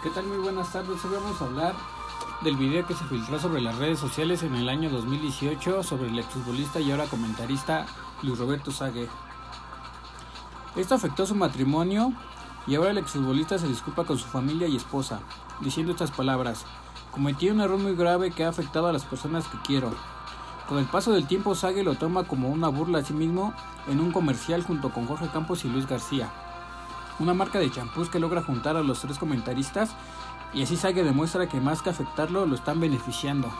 ¿Qué tal? Muy buenas tardes. Hoy vamos a hablar del video que se filtró sobre las redes sociales en el año 2018 sobre el exfutbolista y ahora comentarista Luis Roberto Sague. Esto afectó su matrimonio y ahora el exfutbolista se disculpa con su familia y esposa, diciendo estas palabras: Cometí un error muy grave que ha afectado a las personas que quiero. Con el paso del tiempo, Sague lo toma como una burla a sí mismo en un comercial junto con Jorge Campos y Luis García una marca de champús que logra juntar a los tres comentaristas y así Sage demuestra que más que afectarlo lo están beneficiando.